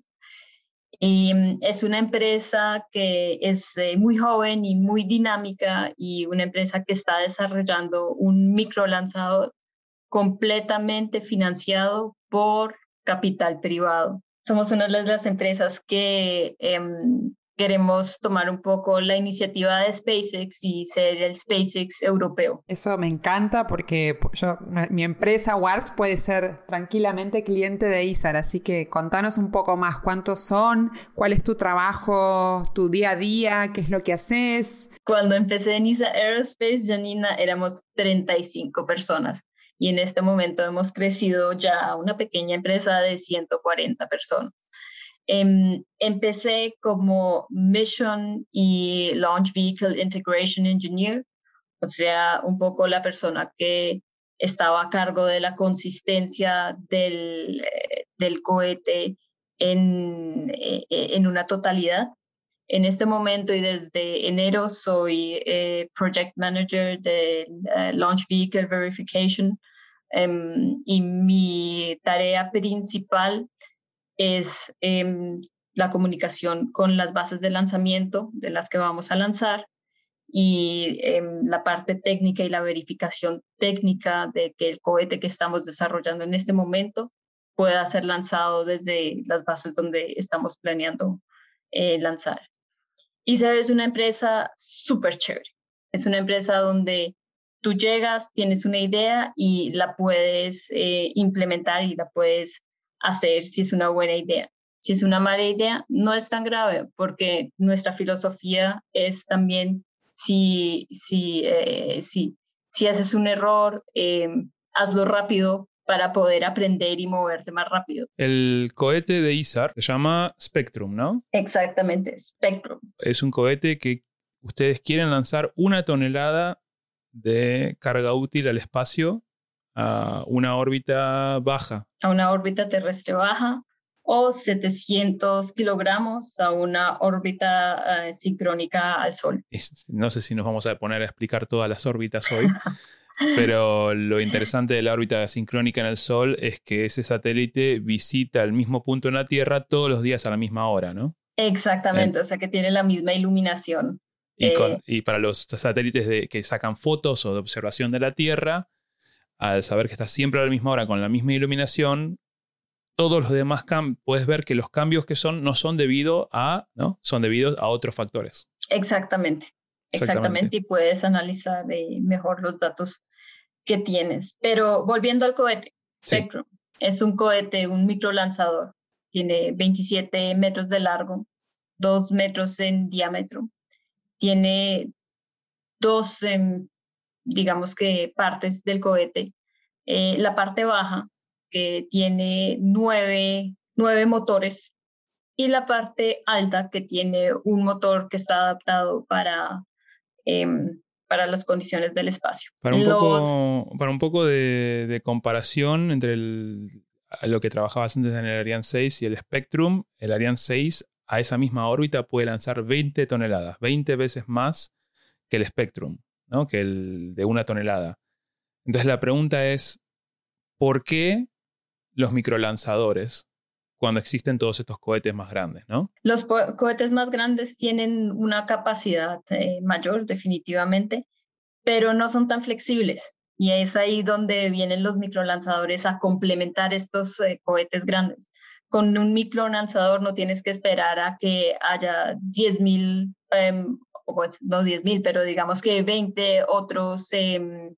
Y mm, es una empresa que es eh, muy joven y muy dinámica y una empresa que está desarrollando un microlanzador completamente financiado por capital privado. Somos una de las empresas que em, queremos tomar un poco la iniciativa de SpaceX y ser el SpaceX europeo. Eso me encanta porque yo, mi empresa WART puede ser tranquilamente cliente de ISAR, así que contanos un poco más cuántos son, cuál es tu trabajo, tu día a día, qué es lo que haces. Cuando empecé en ISA Aerospace, Janina, éramos 35 personas y en este momento hemos crecido ya a una pequeña empresa de 140 personas. Em, empecé como Mission y Launch Vehicle Integration Engineer, o sea, un poco la persona que estaba a cargo de la consistencia del, eh, del cohete en, eh, en, una totalidad. En este momento y desde enero soy eh, Project Manager de Launch Vehicle Verification em, y mi tarea principal es em, la comunicación con las bases de lanzamiento de las que vamos a lanzar y em, la parte técnica y la verificación técnica de que el cohete que estamos desarrollando en este momento pueda ser lanzado desde las bases donde estamos planeando eh, lanzar. ISAR es una empresa súper chévere. Es una empresa donde tú llegas, tienes una idea y la puedes eh, implementar y la puedes hacer si es una buena idea. Si es una mala idea, no es tan grave porque nuestra filosofía es también si, si, eh, si, si haces un error, em, hazlo rápido para poder aprender y moverte más rápido. El cohete de ISAR se llama Spectrum, ¿no? Exactamente, Spectrum. Es un cohete que ustedes quieren lanzar una tonelada de carga útil al espacio a una órbita baja. A una órbita terrestre baja o 700 kilogramos a una órbita eh, sincrónica al Sol. no sé si nos vamos a poner a explicar todas las órbitas hoy, pero lo interesante de la órbita sincrónica en el Sol es que ese satélite visita el mismo punto en la Tierra todos los días a la misma hora, ¿no? Exactamente, o sea que tiene la misma iluminación. Y, eh, y para los satélites de, que sacan fotos o de observación de la Tierra, al saber que está siempre a la misma hora con la misma iluminación, todos los demás puedes ver que los cambios que son no son debido a, ¿no? Son debidos a otros factores. Exactamente. Exactamente, y puedes analizar mejor los datos que tienes. Pero volviendo al cohete, Spectrum, es un cohete, un microlanzador, tiene 27 metros de largo, 2 metros en diámetro, tiene dos digamos que partes del cohete. Eh, la parte baja, que tiene nueve, motores, y la parte alta, que tiene un motor que está adaptado para, em, para las condiciones del espacio. Para un poco, para un poco de, comparación entre lo que trabajabas antes en el Ariane 6 y el Spectrum, el Ariane 6 a esa misma órbita puede lanzar 20 toneladas, 20 veces más que el Spectrum que el de una tonelada. Entonces la pregunta es, ¿por qué los microlanzadores cuando existen todos estos cohetes más grandes, ¿no? Los cohetes más grandes tienen una capacidad eh, mayor, definitivamente, pero no son tan flexibles. Y es ahí donde vienen los microlanzadores a complementar estos eh, cohetes grandes. Con un microlanzador no tienes que esperar a que haya 10.000 pues, no 10.000, pero digamos que 20 otros em,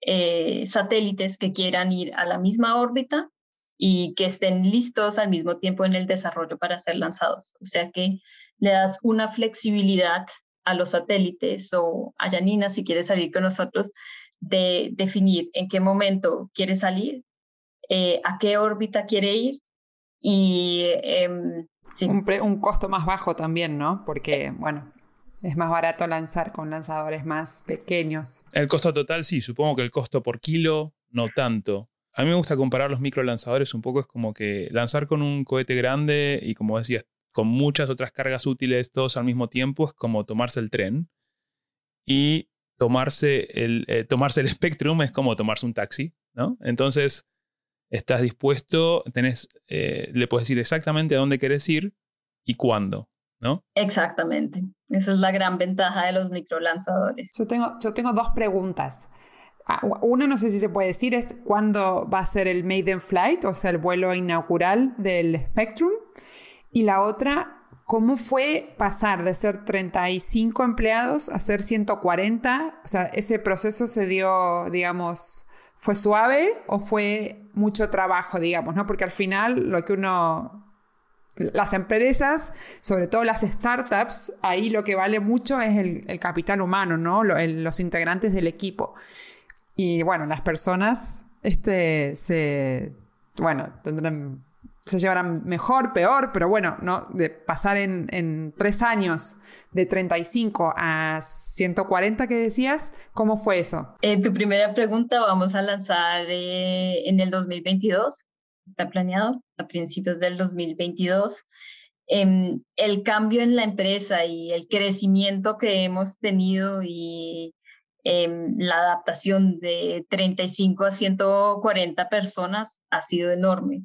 eh, satélites que quieran ir a la misma órbita y que estén listos al mismo tiempo en el desarrollo para ser lanzados. O sea que le das una flexibilidad a los satélites o a Janina si quiere salir con nosotros de definir en qué momento quiere salir, eh, a qué órbita quiere ir y em, Un, costo más bajo también, ¿no? Porque, bueno, es más barato lanzar con lanzadores más pequeños. El costo total, sí, supongo que el costo por kilo, no tanto. A mí me gusta comparar los micro lanzadores un poco, es como que lanzar con un cohete grande y como decías, con muchas otras cargas útiles todos al mismo tiempo, es como tomarse el tren. Y tomarse el, eh, tomarse el Spectrum es como tomarse un taxi, ¿no? Entonces, estás dispuesto, tenés, eh, le puedes decir exactamente a dónde quieres ir y cuándo, ¿no? Exactamente. Esa es la gran ventaja de los microlanzadores. Yo tengo, yo tengo dos preguntas. Ah, una, no sé si se puede decir, es cuándo va a ser el Maiden Flight, o sea, el vuelo inaugural del Spectrum. Y la otra, ¿cómo fue pasar de ser 35 empleados a ser 140? O sea, ese proceso se dio, digamos, ¿Fue suave o fue mucho trabajo, digamos, ¿no? Porque al final lo que uno... Las empresas, sobre todo las startups, ahí lo que vale mucho es el, capital humano, ¿no? los integrantes del equipo. Y bueno, las personas, este, se, bueno, tendrán se llevarán mejor, peor, pero bueno, ¿no? De pasar en, tres años de 35 a 140 que decías, ¿cómo fue eso? Eh, tu primera pregunta vamos a lanzar eh, en el 2022, está planeado a principios del 2022. Em, el cambio en la empresa y el crecimiento que hemos tenido y em, la adaptación de 35 a 140 personas ha sido enorme.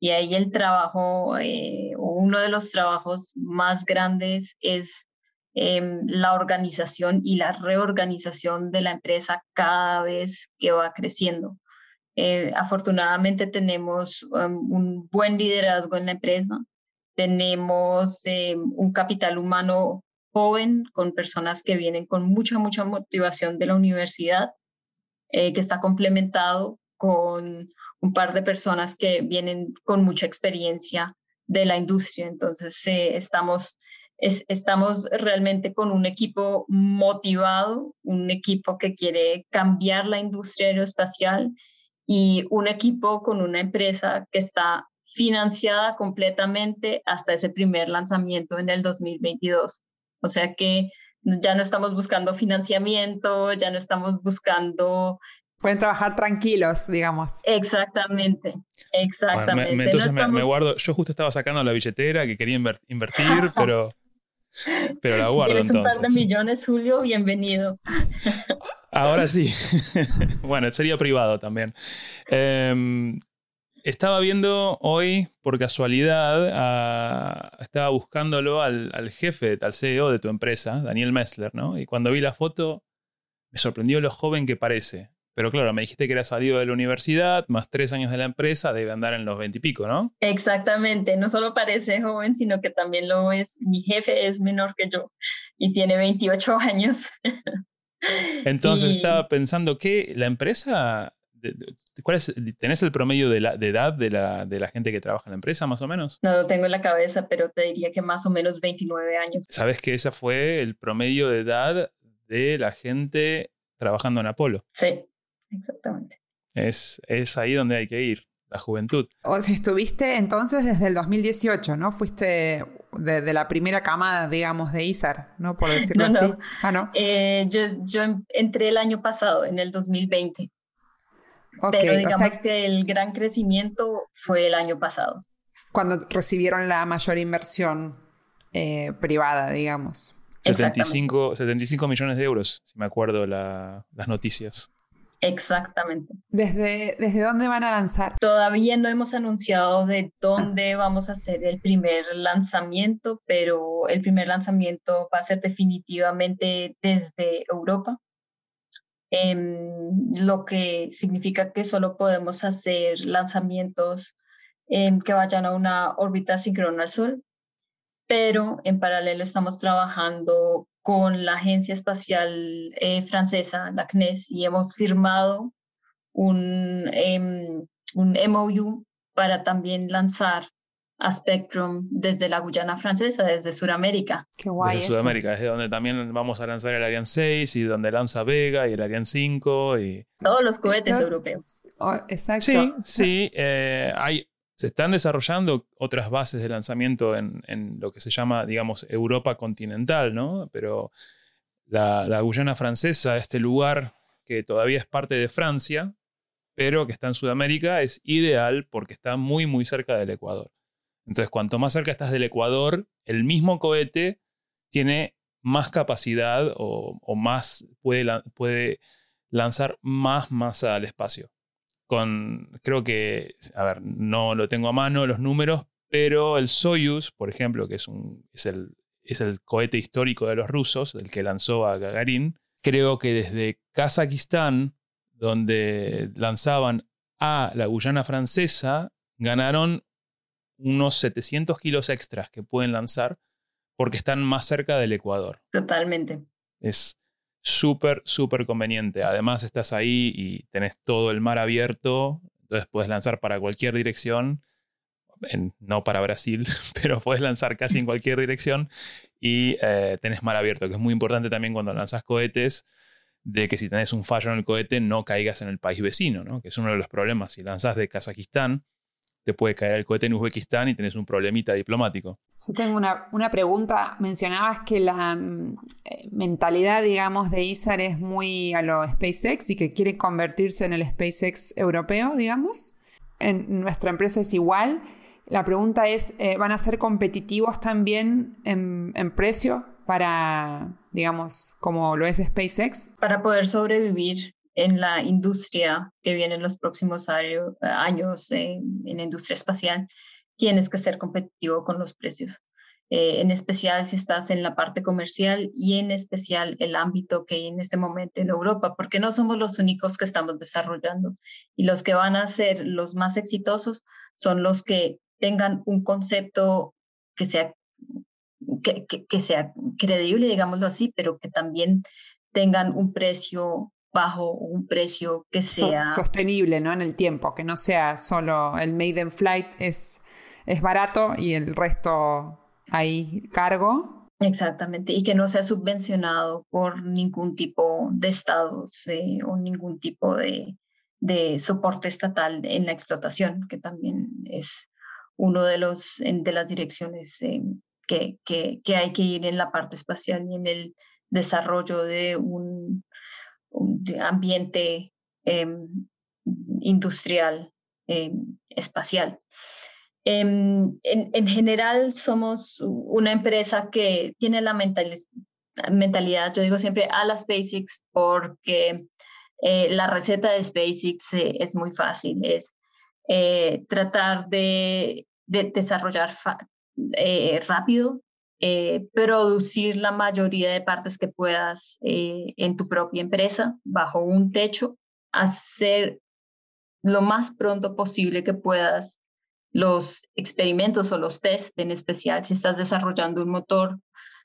Y ahí el trabajo, eh, uno de los trabajos más grandes es em, la organización y la reorganización de la empresa cada vez que va creciendo. Eh, afortunadamente tenemos um, un buen liderazgo en la empresa, tenemos em, un capital humano joven con personas que vienen con mucha, mucha motivación de la universidad, eh, que está complementado con un par de personas que vienen con mucha experiencia de la industria. Entonces, eh, estamos, estamos realmente con un equipo motivado, un equipo que quiere cambiar la industria aeroespacial y un equipo con una empresa que está financiada completamente hasta ese primer lanzamiento en el 2022. O sea que ya no estamos buscando financiamiento, ya no estamos buscando Pueden trabajar tranquilos, digamos. Exactamente, exactamente. entonces me, guardo, yo justo estaba sacando la billetera que quería invertir, pero, pero la guardo si un par de millones, Julio, bienvenido. Ahora sí. bueno, sería privado también. Em, estaba viendo hoy, por casualidad, estaba buscándolo al, al, jefe, al CEO de tu empresa, Daniel Messler, ¿no? Y cuando vi la foto, me sorprendió lo joven que parece. Pero claro, me dijiste que era salido de la universidad, más tres años de la empresa, debe andar en los veintipico, ¿no? Exactamente, no solo parece joven, sino que también lo es. Mi jefe es menor que yo y tiene 28 años. Entonces estaba pensando que la empresa, ¿cuál es, ¿tenés el promedio de, la, de edad de la, de la gente que trabaja en la empresa más o menos? No lo tengo en la cabeza, pero te diría que más o menos 29 años. ¿Sabes que ese fue el promedio de edad de la gente trabajando en Apolo? Sí exactamente. Es, es ahí donde hay que ir, la juventud. O sea, estuviste entonces desde el 2018, ¿no? Fuiste de, la primera camada, digamos, de ISAR, ¿no? Por decirlo así. Ah, no. Eh, yo, yo, entré el año pasado, en el 2020. Pero digamos que el gran crecimiento fue el año pasado. Cuando recibieron la mayor inversión eh, privada, digamos. 75, 75 millones de euros, si me acuerdo las noticias. Exactamente. ¿Desde, ¿Desde dónde van a lanzar? Todavía no hemos anunciado de dónde vamos a hacer el primer lanzamiento, pero el primer lanzamiento va a ser definitivamente desde Europa. Em, lo que significa que solo podemos hacer lanzamientos em, que vayan a una órbita síncrona al Sol, pero en paralelo estamos trabajando con la Agencia Espacial eh, Francesa, la CNES, y hemos firmado un, em, un MOU para también lanzar a Spectrum desde la Guyana francesa, desde Sudamérica. Qué guay. Desde Sudamérica, desde donde también vamos a lanzar el Ariane 6 y donde lanza Vega y el Ariane 5 y... Todos los cohetes europeos. Oh, exacto. Sí, sí. Eh, hay, Se están desarrollando otras bases de lanzamiento en, lo que se llama, digamos, Europa continental, ¿no? Pero la, Guyana francesa, este lugar que todavía es parte de Francia, pero que está en Sudamérica, es ideal porque está muy, muy cerca del Ecuador. Entonces, cuanto más cerca estás del Ecuador, el mismo cohete tiene más capacidad o, más puede, lanzar más masa al espacio. Con, creo que, a ver, no lo tengo a mano los números, pero el Soyuz, por ejemplo, que es, un, es, el, es el cohete histórico de los rusos, el que lanzó a Gagarin, creo que desde Kazajistán, donde lanzaban a la Guyana francesa, ganaron unos 700 kilos extras que pueden lanzar porque están más cerca del Ecuador. Totalmente. Es súper, súper conveniente. Además estás ahí y tenés todo el mar abierto, entonces puedes lanzar para cualquier dirección, no para Brasil, pero puedes lanzar casi en cualquier dirección y eh, tenés mar abierto, que es muy importante también cuando lanzas cohetes de que si tenés un fallo en el cohete no caigas en el país vecino, ¿no? que es uno de los problemas. Si lanzas de Kazajistán, te puede caer el cohete en Uzbekistán y tenés un problemita diplomático. Yo tengo una, pregunta. Mencionabas que la mm, eh, mentalidad, digamos, de ISAR es muy a lo SpaceX y que quiere convertirse en el SpaceX europeo, digamos. En nuestra empresa es igual. La pregunta es, eh, ¿van a ser competitivos también en, en precio para, digamos, como lo es SpaceX? Para poder sobrevivir en la industria que viene en los próximos años, en, la industria espacial, tienes que ser competitivo con los precios. Eh, en especial si estás en la parte comercial y en especial el ámbito que hay en este momento en Europa, porque no somos los únicos que estamos desarrollando y los que van a ser los más exitosos son los que tengan un concepto que sea, que, que sea creíble, digámoslo así, pero que también tengan un precio bajo un precio que sea sostenible ¿no? en el tiempo, que no sea solo el made in flight es, es barato y el resto hay cargo. Exactamente, y que no sea subvencionado por ningún tipo de estados eh, o ningún tipo de, de, soporte estatal en la explotación, que también es uno de, los, de las direcciones eh, que, que, que hay que ir en la parte espacial y en el desarrollo de un un ambiente em, industrial em, espacial. Em, en, general somos una empresa que tiene la mentalidad, yo digo siempre a la SpaceX porque eh, la receta de SpaceX eh, es muy fácil, es eh, tratar de desarrollar rápido, eh, producir la mayoría de partes que puedas eh, en tu propia empresa bajo un techo, hacer lo más pronto posible que puedas los experimentos o los test, en especial si estás desarrollando un motor,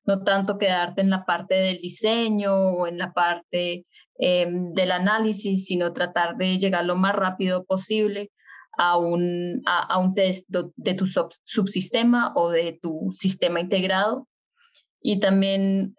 no tanto quedarte en la parte del diseño o en la parte em, del análisis, sino tratar de llegar lo más rápido posible a un, a, un test de, tu subsistema o de tu sistema integrado. Y también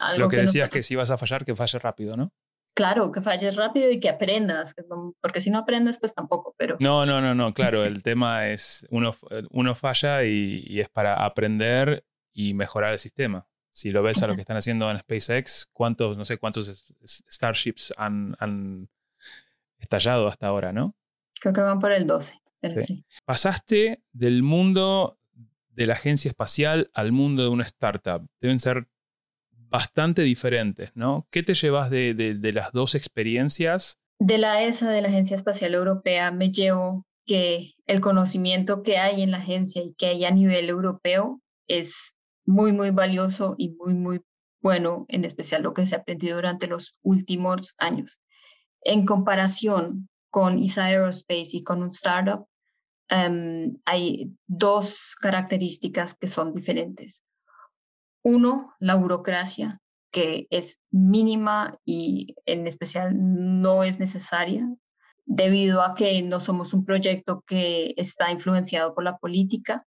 algo Lo que, decías que si vas a fallar, que falle rápido, ¿no? Claro, que falles rápido y que aprendas, porque si no aprendes, pues tampoco, pero... No, no, no, no, claro, el tema es, uno, uno falla y, es para aprender y mejorar el sistema. Si lo ves a lo que están haciendo en SpaceX, ¿cuántos, no sé cuántos Starships han, han estallado hasta ahora, no? Creo que van por el 12. Pasaste del mundo de la agencia espacial al mundo de una startup. Deben ser bastante diferentes, ¿no? ¿Qué te llevas de, las dos experiencias? De la ESA, de la Agencia Espacial Europea, me llevo que el conocimiento que hay en la agencia y que hay a nivel europeo es muy, muy valioso y muy, muy bueno, en especial lo que se ha aprendido durante los últimos años. En comparación con ISA Aerospace y con un startup, em, hay dos características que son diferentes. Uno, la burocracia, que es mínima y en especial no es necesaria, debido a que no somos un proyecto que está influenciado por la política.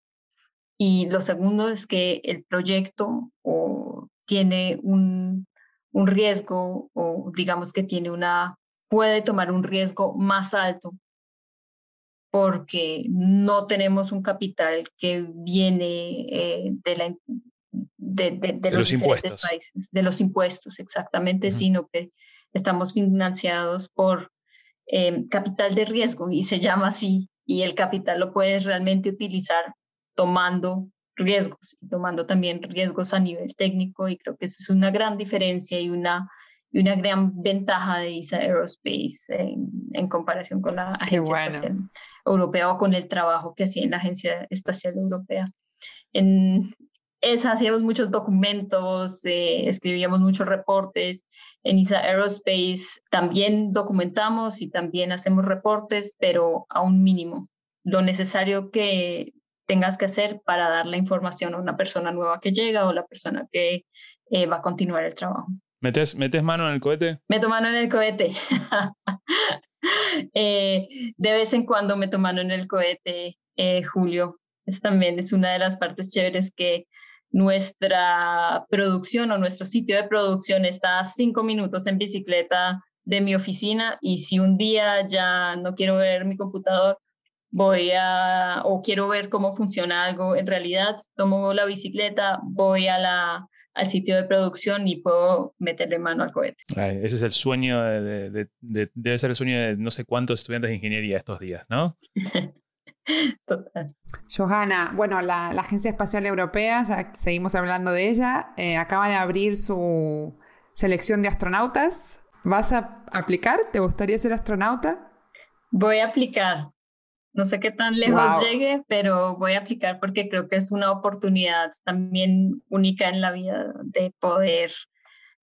Y lo segundo es que el proyecto o, tiene un, un riesgo o digamos que tiene una puede tomar un riesgo más alto porque no tenemos un capital que viene eh, de, la, de, los, impuestos. países, de los impuestos exactamente, sino que estamos financiados por em, capital de riesgo y se llama así, y el capital lo puedes realmente utilizar tomando riesgos y tomando también riesgos a nivel técnico y creo que eso es una gran diferencia y una una gran ventaja de ISA Aerospace en, comparación con la Agencia Espacial Europea o con el trabajo que hacía en la Agencia Espacial Europea. En esa hacíamos muchos documentos, eh, escribíamos muchos reportes. En ISA Aerospace también documentamos y también hacemos reportes, pero a un mínimo. Lo necesario que tengas que hacer para dar la información a una persona nueva que llega o la persona que eh, va a continuar el trabajo. ¿Metes, ¿Metes mano en el cohete? Meto mano en el cohete. Eh, de vez en cuando meto mano en el cohete, eh, Julio. Esa también es una de las partes chéveres que nuestra producción o nuestro sitio de producción está a cinco minutos en bicicleta de mi oficina y si un día ya no quiero ver mi computador, voy a, o quiero ver cómo funciona algo en realidad, tomo la bicicleta, voy a la al sitio de producción y puedo meterle mano al cohete. ese es el sueño, de, debe ser el sueño de no sé cuántos estudiantes de ingeniería estos días, ¿no? Total. Johanna, bueno, la, Agencia Espacial Europea, ya seguimos hablando de ella, eh, acaba de abrir su selección de astronautas. ¿Vas a aplicar? ¿Te gustaría ser astronauta? Voy a aplicar. No sé qué tan lejos llegue, pero voy a aplicar porque creo que es una oportunidad también única en la vida de poder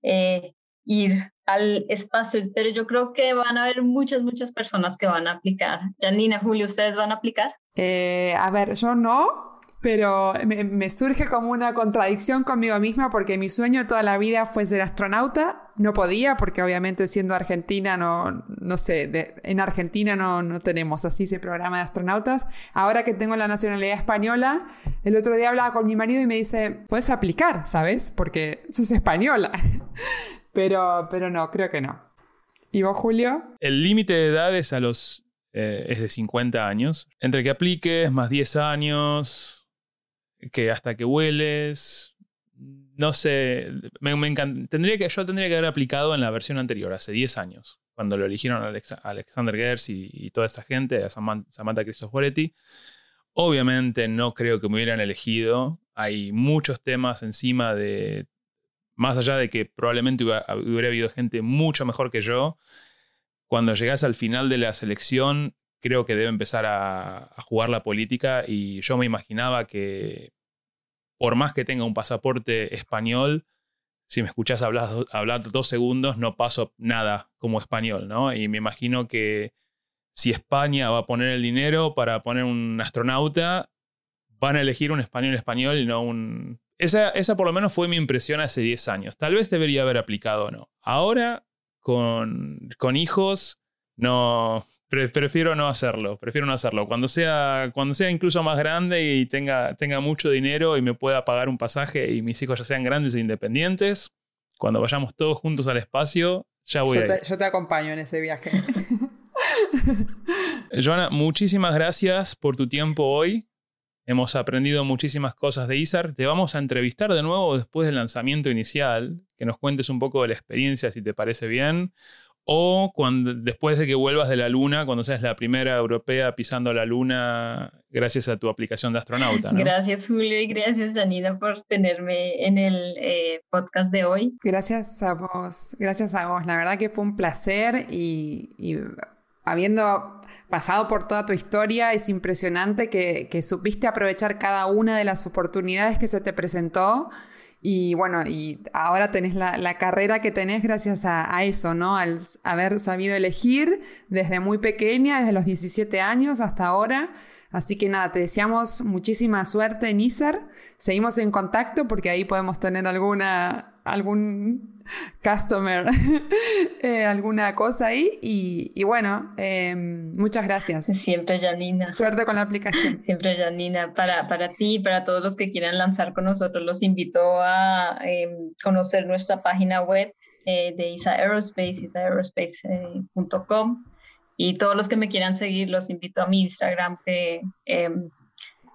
eh, ir al espacio. Pero yo creo que van a haber muchas, muchas personas que van a aplicar. Janina, Julio, ¿ustedes van a aplicar? Eh, a ver, yo no, pero me, surge como una contradicción conmigo misma porque mi sueño toda la vida fue ser astronauta. No podía porque obviamente siendo argentina no, no sé, en Argentina no, no tenemos así ese programa de astronautas. Ahora que tengo la nacionalidad española, el otro día hablaba con mi marido y me dice, puedes aplicar, ¿sabes? Porque sos española. pero, pero no, creo que no. ¿Y vos, Julio? El límite de edad es a los... Eh, es de 50 años. Entre que apliques, más 10 años, que hasta que hueles, no sé, me, tendría que, yo tendría que haber aplicado en la versión anterior, hace 10 años, cuando lo eligieron Alexander Gers y, toda esta gente, a Samantha, Cristoforetti. Obviamente no creo que me hubieran elegido, hay muchos temas encima de, más allá de que probablemente hubiera, habido gente mucho mejor que yo, cuando llegas al final de la selección creo que debe empezar a, jugar la política y yo me imaginaba que por más que tenga un pasaporte español, si me escuchás hablar, hablar dos segundos no paso nada como español, ¿no? Y me imagino que si España va a poner el dinero para poner un astronauta, van a elegir un español español y no un... Esa, esa por lo menos fue mi impresión hace 10 años. Tal vez debería haber aplicado o no. Ahora, con, con hijos, no, prefiero no hacerlo, prefiero no hacerlo. Cuando sea, cuando sea incluso más grande y tenga, tenga mucho dinero y me pueda pagar un pasaje y mis hijos ya sean grandes e independientes, cuando vayamos todos juntos al espacio, ya voy yo te, Yo te acompaño en ese viaje. Joana, muchísimas gracias por tu tiempo hoy. Hemos aprendido muchísimas cosas de ISAR. Te vamos a entrevistar de nuevo después del lanzamiento inicial, que nos cuentes un poco de la experiencia, si te parece bien o cuando, después de que vuelvas de la Luna, cuando seas la primera europea pisando la Luna gracias a tu aplicación de astronauta. Gracias Julio y gracias Janina por tenerme en el eh, podcast de hoy. Gracias a vos, gracias a vos. La verdad que fue un placer y, habiendo pasado por toda tu historia, es impresionante que, que supiste aprovechar cada una de las oportunidades que se te presentó y bueno, y ahora tenés la, carrera que tenés gracias a, eso, ¿no? Al haber sabido elegir desde muy pequeña, desde los 17 años hasta ahora. Así que nada, te deseamos muchísima suerte en ISER. Seguimos en contacto porque ahí podemos tener alguna, algún customer, eh, alguna cosa ahí. Y, bueno, em, muchas gracias. Siempre, Janina. Suerte con la aplicación. Siempre, Janina. Para, para ti y para todos los que quieran lanzar con nosotros, los invito a em, conocer nuestra página web eh, de ISA Aerospace, isaaerospace.com. y todos los que me quieran seguir, los invito a mi Instagram que, em,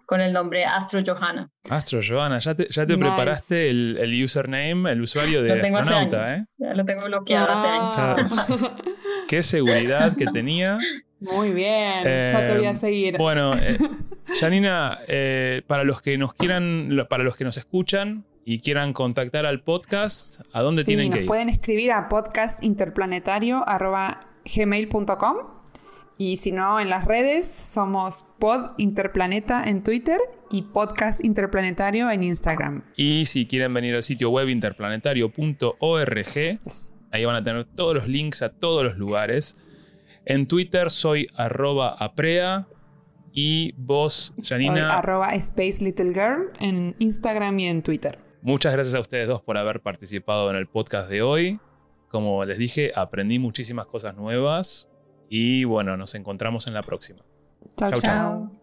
con el nombre Astro Johanna. Astro Johanna, ya te, ya te preparaste el, el, username, el usuario de lo tengo astronauta, hace ¿eh? Ya lo tengo bloqueado hace años. Qué seguridad que tenía. Muy bien, ya te voy a Eh, seguir. Bueno, eh, Janina, eh, para los que nos quieran, para los que nos escuchan y quieran contactar al podcast, ¿a dónde Sí, tienen que ir? pueden escribir a podcastinterplanetario.gmail.com y si no, en las redes somos Pod Interplaneta en Twitter y Podcast Interplanetario en Instagram. Y si quieren venir al sitio web interplanetario.org, ahí van a tener todos los links a todos los lugares. En Twitter soy arroba aprea y vos, Soy Janina, arroba Space Little Girl en Instagram y en Twitter. muchas gracias a ustedes dos por haber participado en el podcast de hoy. Como les dije, aprendí muchísimas cosas nuevas y bueno, nos encontramos en la próxima. Chao, chao.